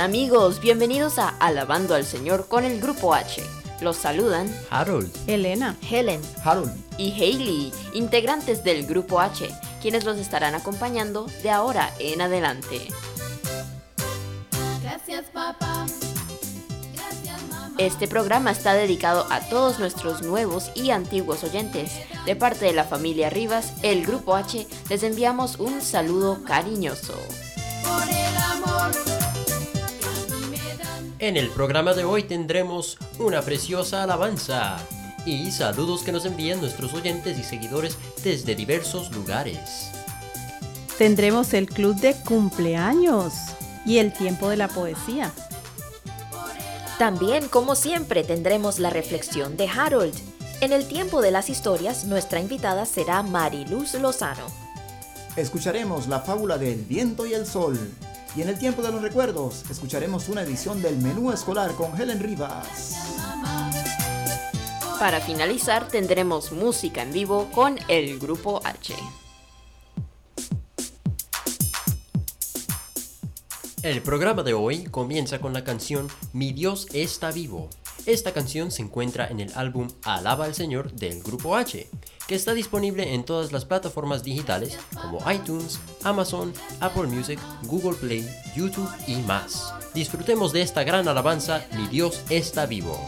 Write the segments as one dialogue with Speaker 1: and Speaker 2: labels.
Speaker 1: Hola amigos, bienvenidos a Alabando al Señor con el Grupo H. Los saludan
Speaker 2: Harold,
Speaker 3: Elena,
Speaker 1: Helen
Speaker 4: Harold,
Speaker 1: y Hailey, integrantes del Grupo H, quienes los estarán acompañando de ahora en adelante.
Speaker 5: Gracias papá. Gracias mamá.
Speaker 1: Este programa está dedicado a todos nuestros nuevos y antiguos oyentes. De parte de la familia Rivas, el Grupo H, les enviamos un saludo cariñoso.
Speaker 5: Por el amor
Speaker 2: en el programa de hoy tendremos una preciosa alabanza y saludos que nos envían nuestros oyentes y seguidores desde diversos lugares.
Speaker 3: tendremos el club de cumpleaños y el tiempo de la poesía.
Speaker 6: También, como siempre, tendremos la reflexión de Harold. En el tiempo de las historias, nuestra invitada será Mariluz Lozano.
Speaker 4: escucharemos la fábula del viento y el sol. Y en el tiempo de los recuerdos, escucharemos una edición del menú escolar con Helen Rivas.
Speaker 1: Para finalizar, tendremos música en vivo con el Grupo H.
Speaker 2: El programa de hoy comienza con la canción Mi Dios está vivo. Esta canción se encuentra en el álbum Alaba al Señor del Grupo H, que está disponible en todas las plataformas digitales como iTunes, Amazon, Apple Music, Google Play, YouTube y más. Disfrutemos de esta gran alabanza Mi Dios está vivo.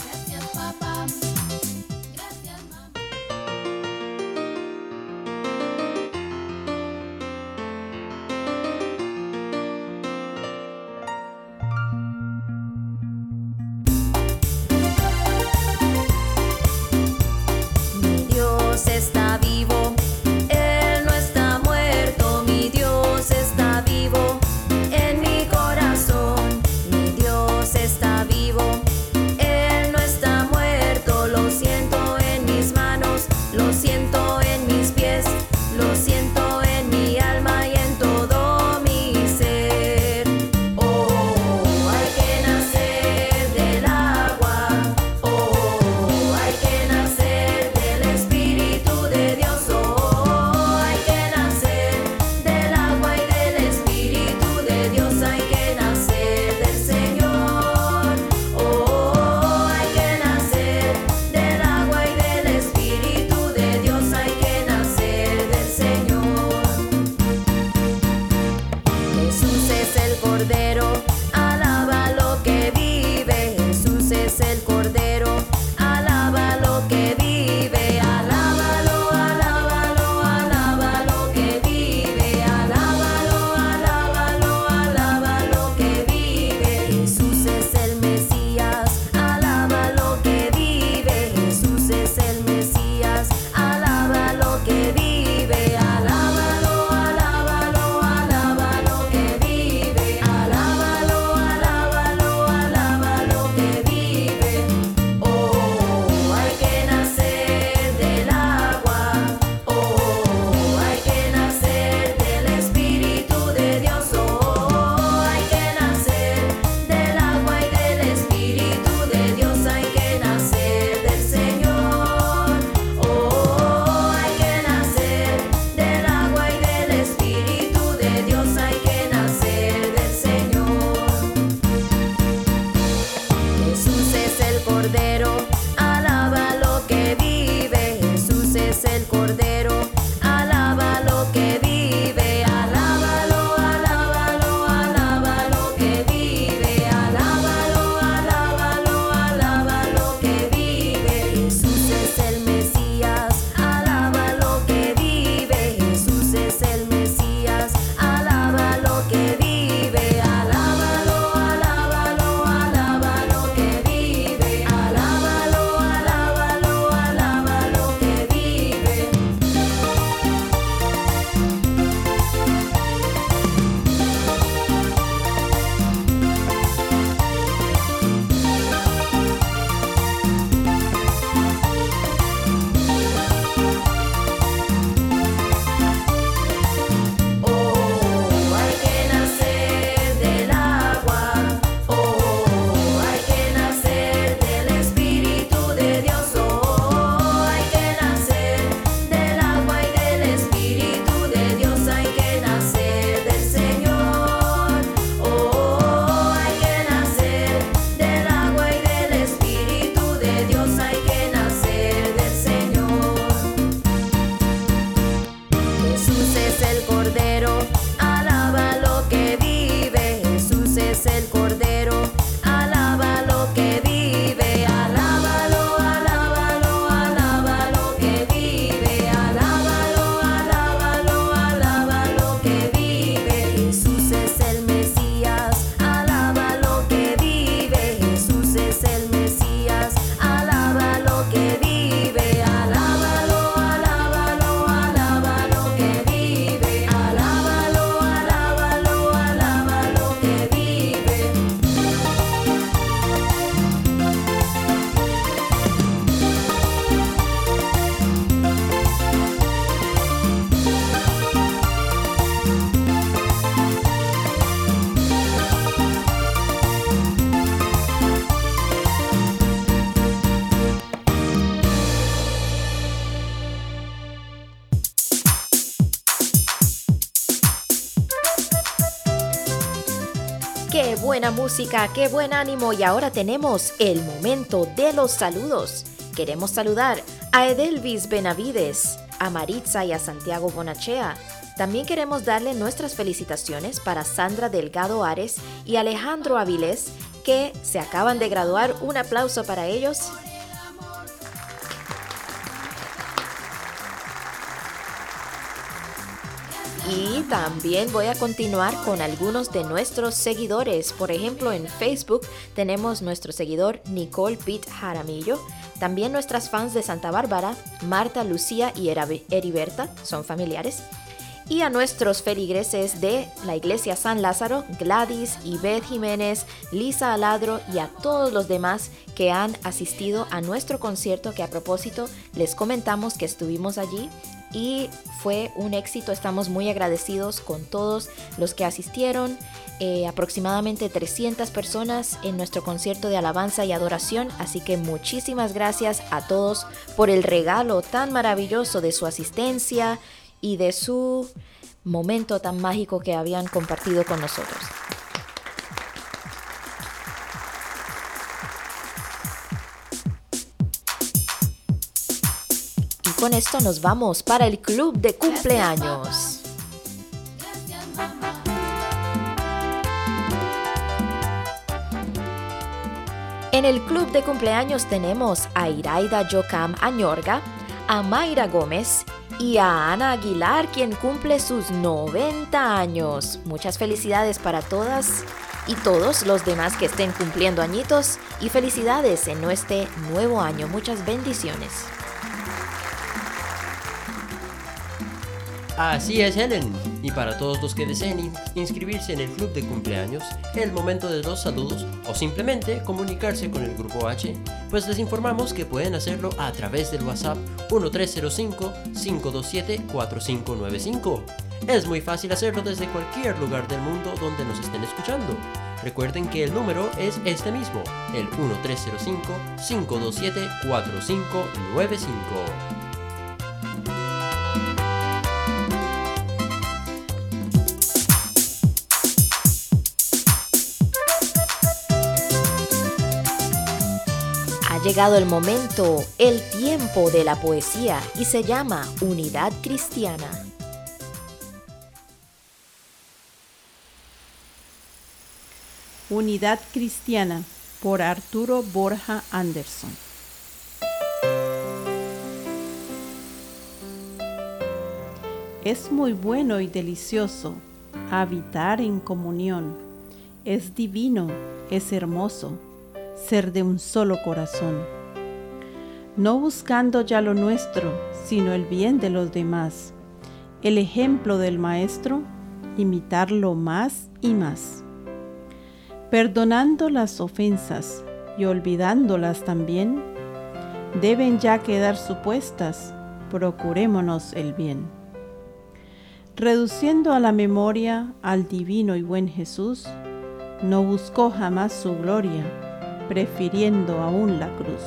Speaker 6: Música, qué buen ánimo y ahora tenemos el momento de los saludos. Queremos saludar a Edelvis Benavides, a Maritza y a Santiago Bonachea. También queremos darle nuestras felicitaciones para Sandra Delgado Ares y Alejandro Avilés, que se acaban de graduar. Un aplauso para ellos. Y también voy a continuar con algunos de nuestros seguidores. Por ejemplo, en Facebook tenemos nuestro seguidor Nicole Pitt Jaramillo. También nuestras fans de Santa Bárbara, Marta, Lucía y Heriberta, son familiares. Y a nuestros feligreses de la Iglesia San Lázaro, Gladys, Ivette Jiménez, Lisa Aladro y a todos los demás que han asistido a nuestro concierto que a propósito les comentamos que estuvimos allí y fue un éxito. Estamos muy agradecidos con todos los que asistieron. Eh, aproximadamente 300 personas en nuestro concierto de alabanza y adoración. Así que muchísimas gracias a todos por el regalo tan maravilloso de su asistencia y de su momento tan mágico que habían compartido con nosotros. Con esto nos vamos para el club de cumpleaños. En el club de cumpleaños tenemos a Iraida Yocam Añorga, a Mayra Gómez y a Ana Aguilar, quien cumple sus 90 años. Muchas felicidades para todas y todos los demás que estén cumpliendo añitos y felicidades en este nuevo año. Muchas bendiciones.
Speaker 2: Así es, Helen. Y para todos los que deseen in- inscribirse en el club de cumpleaños, el momento de los saludos o simplemente comunicarse con el grupo H, pues les informamos que pueden hacerlo a través del WhatsApp 1305-527-4595. Es muy fácil hacerlo desde cualquier lugar del mundo donde nos estén escuchando. Recuerden que el número es este mismo, el 1305-527-4595.
Speaker 6: Llegado el momento, el tiempo de la poesía y se llama Unidad Cristiana.
Speaker 3: Unidad Cristiana por Arturo Borja Anderson. Es muy bueno y delicioso habitar en comunión. Es divino, es hermoso ser de un solo corazón. No buscando ya lo nuestro, sino el bien de los demás. El ejemplo del Maestro, imitarlo más y más perdonando las ofensas y olvidándolas también, deben ya quedar supuestas, procurémonos el bien. Reduciendo a la memoria al divino y buen Jesús, no buscó jamás su gloria, prefiriendo aún la cruz.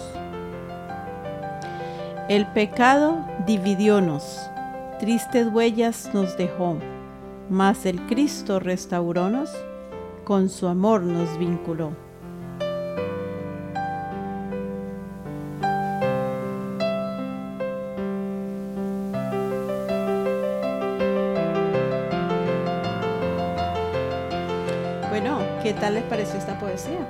Speaker 3: El pecado dividiónos, tristes huellas nos dejó, mas el Cristo restaurónos, con su amor nos vinculó. Bueno, ¿qué tal les pareció esta poesía?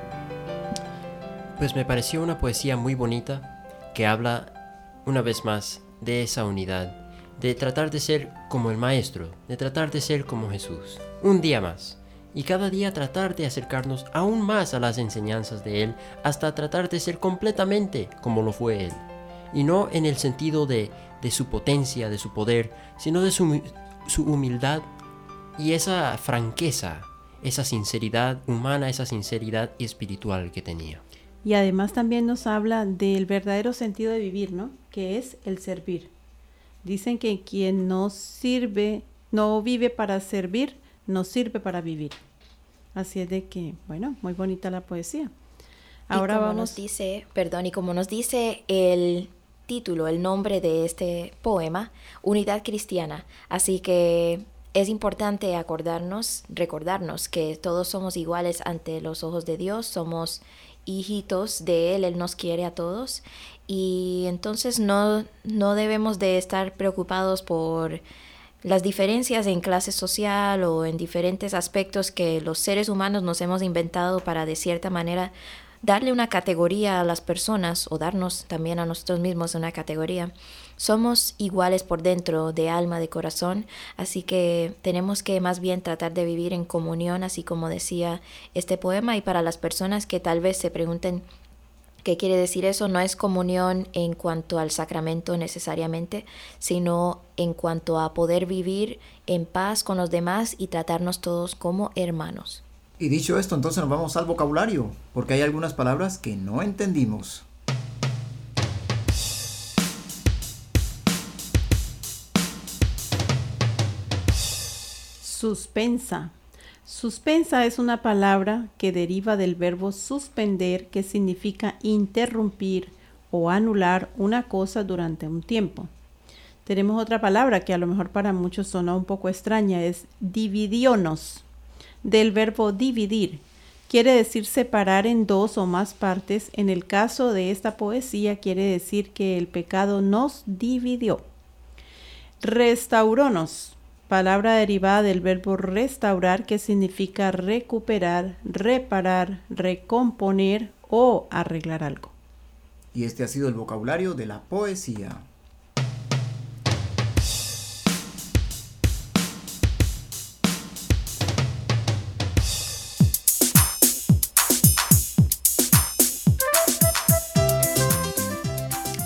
Speaker 2: Pues me pareció una poesía muy bonita que habla una vez más de esa unidad, de tratar de ser como el Maestro, de tratar de ser como Jesús, un día más, y cada día tratar de acercarnos aún más a las enseñanzas de Él, hasta tratar de ser completamente como lo fue Él, y no en el sentido de, de su potencia, de su poder, sino de su, su humildad y esa franqueza, esa sinceridad humana, esa sinceridad espiritual que tenía.
Speaker 3: Y además también nos habla del verdadero sentido de vivir, ¿no? Que es el servir. Dicen que quien no sirve, no vive para servir, no sirve para vivir. Así es de que, bueno, muy bonita la poesía. Ahora
Speaker 6: y como
Speaker 3: vamos.
Speaker 6: nos dice, perdón, y como nos dice el título, el nombre de este poema, Unidad Cristiana. Así que es importante acordarnos, recordarnos que todos somos iguales ante los ojos de Dios, somos hijitos de Él, Él nos quiere a todos y entonces no, no debemos de estar preocupados por las diferencias en clase social o en diferentes aspectos que los seres humanos nos hemos inventado para de cierta manera darle una categoría a las personas o darnos también a nosotros mismos una categoría. Somos iguales por dentro, de alma, de corazón, así que tenemos que más bien tratar de vivir en comunión, así como decía este poema, y para las personas que tal vez se pregunten ¿Qué quiere decir eso? No es comunión en cuanto al sacramento necesariamente, sino en cuanto a poder vivir en paz con los demás y tratarnos todos como hermanos.
Speaker 4: Y dicho esto, entonces nos vamos al vocabulario, porque hay algunas palabras que no entendimos.
Speaker 3: Suspensa. Suspensa es una palabra que deriva del verbo suspender, que significa interrumpir o anular una cosa durante un tiempo. Tenemos otra palabra que a lo mejor para muchos suena un poco extraña, es dividionos, del verbo dividir. Quiere decir separar en dos o más partes. En el caso de esta poesía quiere decir que el pecado nos dividió. Restauronos, palabra derivada del verbo restaurar que significa recuperar, reparar, recomponer o arreglar algo.
Speaker 4: Y este ha sido el vocabulario de la poesía.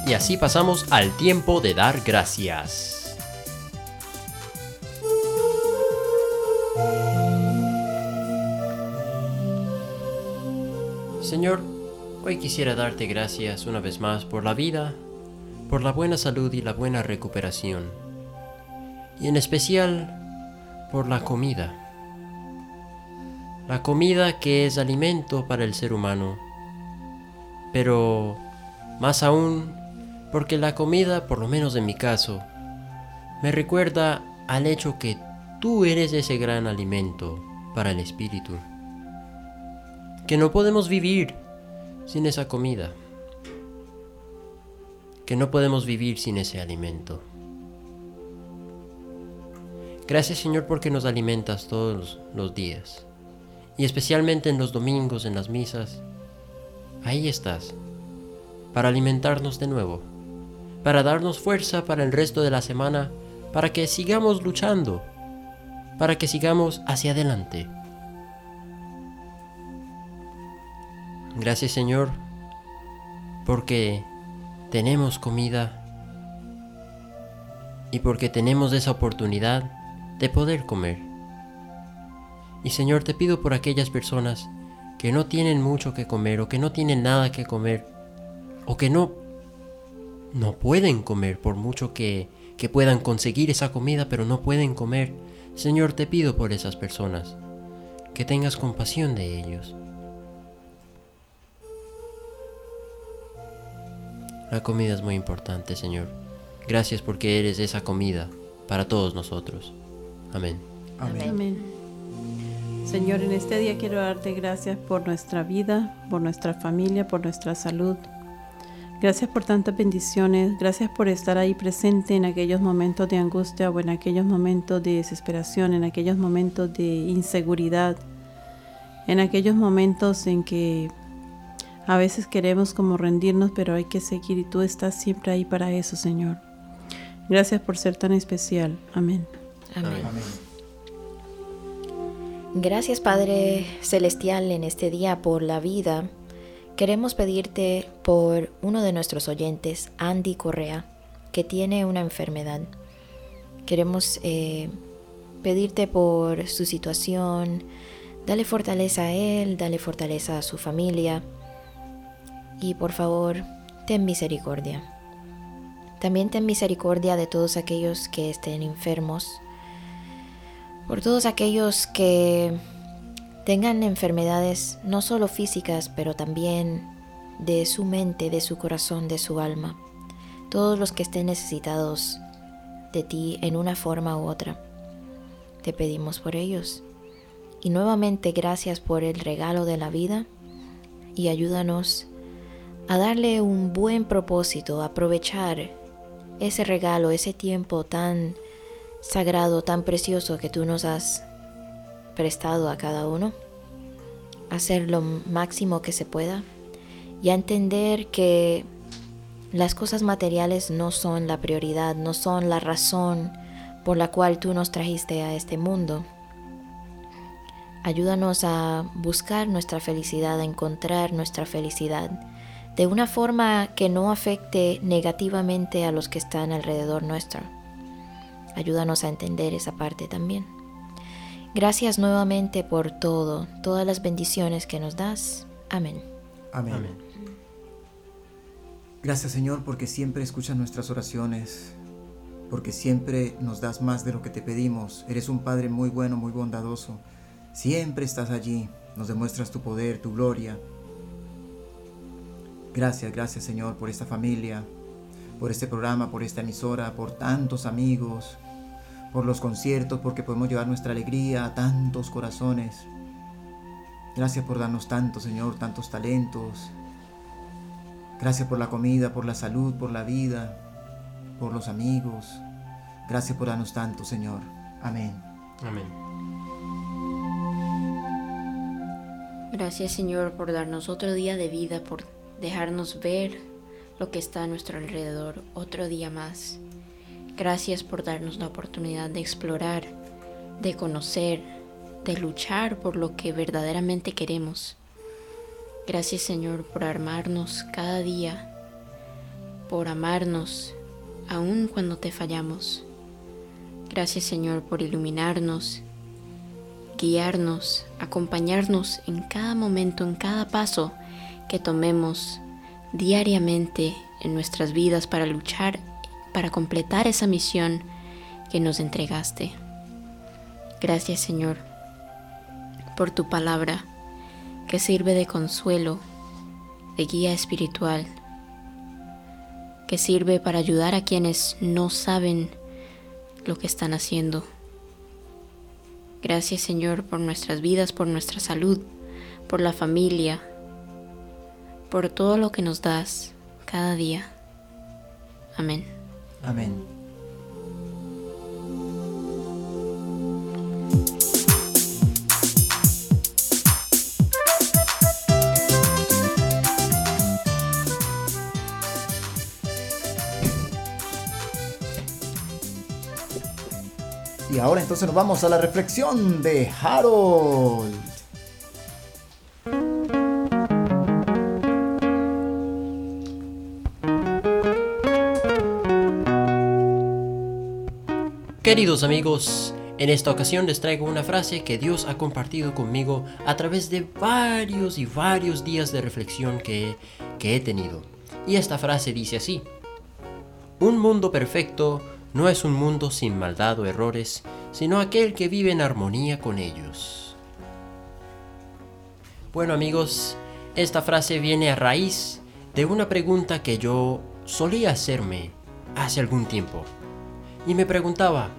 Speaker 2: Y así pasamos al tiempo de dar gracias. Hoy quisiera darte gracias una vez más por la vida, por la buena salud y la buena recuperación. Y en especial por la comida. La comida que es alimento para el ser humano. Pero más aún porque la comida, por lo menos en mi caso, me recuerda al hecho que tú eres ese gran alimento para el espíritu. Que no podemos vivir sin esa comida. Que no podemos vivir sin ese alimento. Gracias Señor porque nos alimentas todos los días. Y especialmente en los domingos, en las misas. Ahí estás. Para alimentarnos de nuevo para darnos fuerza para el resto de la semana, para que sigamos luchando, para que sigamos hacia adelante. Gracias Señor, porque tenemos comida y porque tenemos esa oportunidad de poder comer. Y Señor, te pido por aquellas personas que no tienen mucho que comer o que no tienen nada que comer o que no no pueden comer por mucho que, que puedan conseguir esa comida, pero no pueden comer. Señor, te pido por esas personas, que tengas compasión de ellos. La comida es muy importante, Señor. Gracias porque eres esa comida para todos nosotros. Amén.
Speaker 4: Amén.
Speaker 3: Amén. Señor, en este día quiero darte gracias por nuestra vida, por nuestra familia, por nuestra salud. Gracias por tantas bendiciones, gracias por estar ahí presente en aquellos momentos de angustia o en aquellos momentos de desesperación, en aquellos momentos de inseguridad, en aquellos momentos en que a veces queremos como rendirnos, pero hay que seguir y tú estás siempre ahí para eso, Señor. Gracias por ser tan especial. Amén.
Speaker 6: Amén.
Speaker 4: Amén.
Speaker 6: Gracias Padre Celestial en este día por la vida. Queremos pedirte por uno de nuestros oyentes, Andy Correa, que tiene una enfermedad. Queremos eh, pedirte por su situación. Dale fortaleza a él, dale fortaleza a su familia. Y por favor, ten misericordia. También ten misericordia de todos aquellos que estén enfermos. Por todos aquellos que tengan enfermedades no solo físicas, pero también de su mente, de su corazón, de su alma. Todos los que estén necesitados de ti en una forma u otra. te pedimos por ellos. Y nuevamente gracias por el regalo de la vida y ayúdanos a darle un buen propósito, a aprovechar ese regalo, ese tiempo tan sagrado, tan precioso que tú nos has prestado a cada uno, hacer lo máximo que se pueda y a entender que las cosas materiales no son la prioridad, no son la razón por la cual tú nos trajiste a este mundo. Ayúdanos a buscar nuestra felicidad, a encontrar nuestra felicidad de una forma que no afecte negativamente a los que están alrededor nuestro. Ayúdanos a entender esa parte también. Gracias nuevamente por todo, todas las bendiciones que nos das. Amén.
Speaker 4: Amén.
Speaker 2: Amén.
Speaker 4: Gracias Señor porque siempre escuchas nuestras oraciones, porque siempre nos das más de lo que te pedimos. Eres un Padre muy bueno, muy bondadoso. Siempre estás allí, nos demuestras tu poder, tu gloria. Gracias, gracias Señor por esta familia, por este programa, por esta emisora, por tantos amigos, por los conciertos, porque podemos llevar nuestra alegría a tantos corazones. Gracias por darnos tanto, Señor, tantos talentos. Gracias por la comida, por la salud, por la vida, por los amigos. Gracias por darnos tanto, Señor. Amén.
Speaker 2: Amén.
Speaker 7: Gracias Señor por darnos otro día de vida, por dejarnos ver lo que está a nuestro alrededor, otro día más. Gracias por darnos la oportunidad de explorar, de conocer, de luchar por lo que verdaderamente queremos. Gracias Señor por armarnos cada día, por amarnos aun cuando te fallamos. Gracias Señor por iluminarnos, guiarnos, acompañarnos en cada momento, en cada paso que tomemos diariamente en nuestras vidas para luchar, para completar esa misión que nos entregaste. Gracias Señor por tu palabra que sirve de consuelo, de guía espiritual, que sirve para ayudar a quienes no saben lo que están haciendo. Gracias Señor por nuestras vidas, por nuestra salud, por la familia, por todo lo que nos das cada día. Amén.
Speaker 4: Amén. Y ahora entonces nos vamos a la reflexión de Harold.
Speaker 2: Queridos amigos, en esta ocasión les traigo una frase que Dios ha compartido conmigo a través de varios y varios días de reflexión que, que he tenido. Y esta frase dice así, Un mundo perfecto no es un mundo sin maldad o errores, sino aquel que vive en armonía con ellos. Bueno amigos, esta frase viene a raíz de una pregunta que yo solía hacerme hace algún tiempo. Y me preguntaba,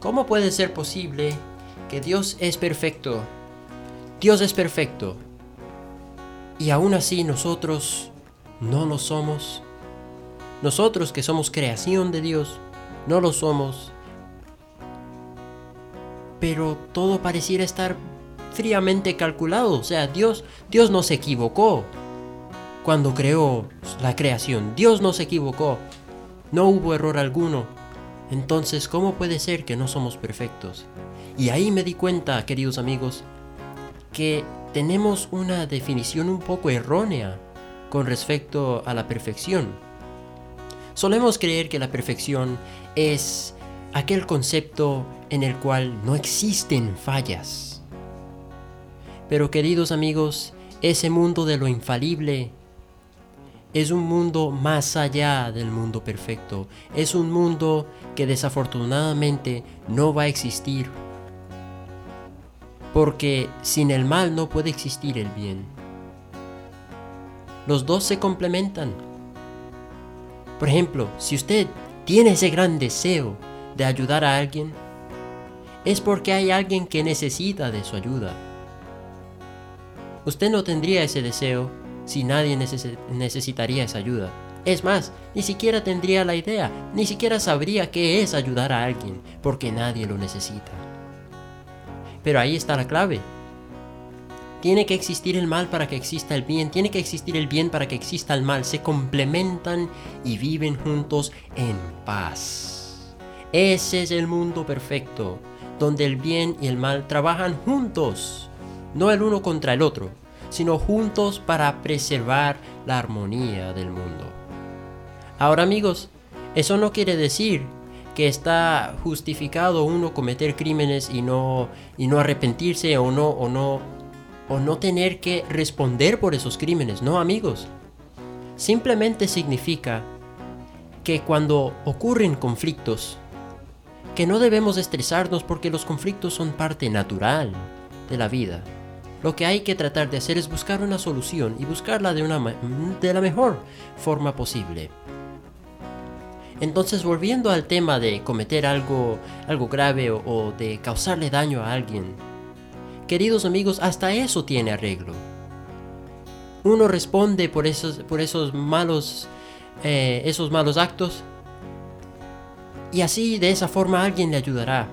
Speaker 2: ¿cómo puede ser posible que Dios es perfecto? Dios es perfecto. Y aún así nosotros no lo somos. Nosotros que somos creación de Dios, no lo somos. Pero todo pareciera estar fríamente calculado. O sea, Dios, Dios no se equivocó cuando creó la creación. Dios no se equivocó. No hubo error alguno. Entonces, ¿cómo puede ser que no somos perfectos? Y ahí me di cuenta, queridos amigos, que tenemos una definición un poco errónea con respecto a la perfección. Solemos creer que la perfección es aquel concepto en el cual no existen fallas. Pero queridos amigos, ese mundo de lo infalible es un mundo más allá del mundo perfecto. Es un mundo que desafortunadamente no va a existir. Porque sin el mal no puede existir el bien. Los dos se complementan. Por ejemplo, si usted tiene ese gran deseo de ayudar a alguien, es porque hay alguien que necesita de su ayuda. Usted no tendría ese deseo si nadie neces- necesitaría esa ayuda. Es más, ni siquiera tendría la idea, ni siquiera sabría qué es ayudar a alguien, porque nadie lo necesita. Pero ahí está la clave. Tiene que existir el mal para que exista el bien, tiene que existir el bien para que exista el mal. Se complementan y viven juntos en paz. Ese es el mundo perfecto, donde el bien y el mal trabajan juntos, no el uno contra el otro, sino juntos para preservar la armonía del mundo. Ahora amigos, eso no quiere decir que está justificado uno cometer crímenes y no y no arrepentirse o no o no o no tener que responder por esos crímenes, no amigos. Simplemente significa que cuando ocurren conflictos que no debemos estresarnos porque los conflictos son parte natural de la vida. Lo que hay que tratar de hacer es buscar una solución y buscarla de, una, de la mejor forma posible. Entonces, volviendo al tema de cometer algo, algo grave o, o de causarle daño a alguien, queridos amigos, hasta eso tiene arreglo. Uno responde por esos, por esos malos, eh, esos malos actos y así de esa forma alguien le ayudará.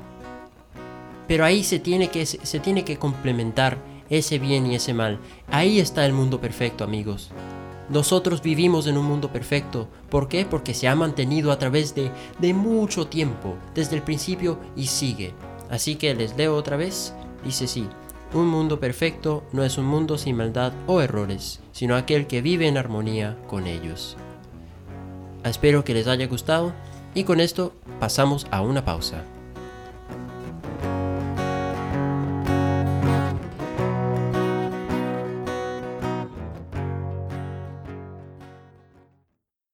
Speaker 2: Pero ahí se tiene que, se tiene que complementar ese bien y ese mal. Ahí está el mundo perfecto, amigos. Nosotros vivimos en un mundo perfecto. ¿Por qué? Porque se ha mantenido a través de, de mucho tiempo, desde el principio y sigue. Así que les leo otra vez. Dice sí, un mundo perfecto no es un mundo sin maldad o errores, sino aquel que vive en armonía con ellos. Espero que les haya gustado y con esto pasamos a una pausa.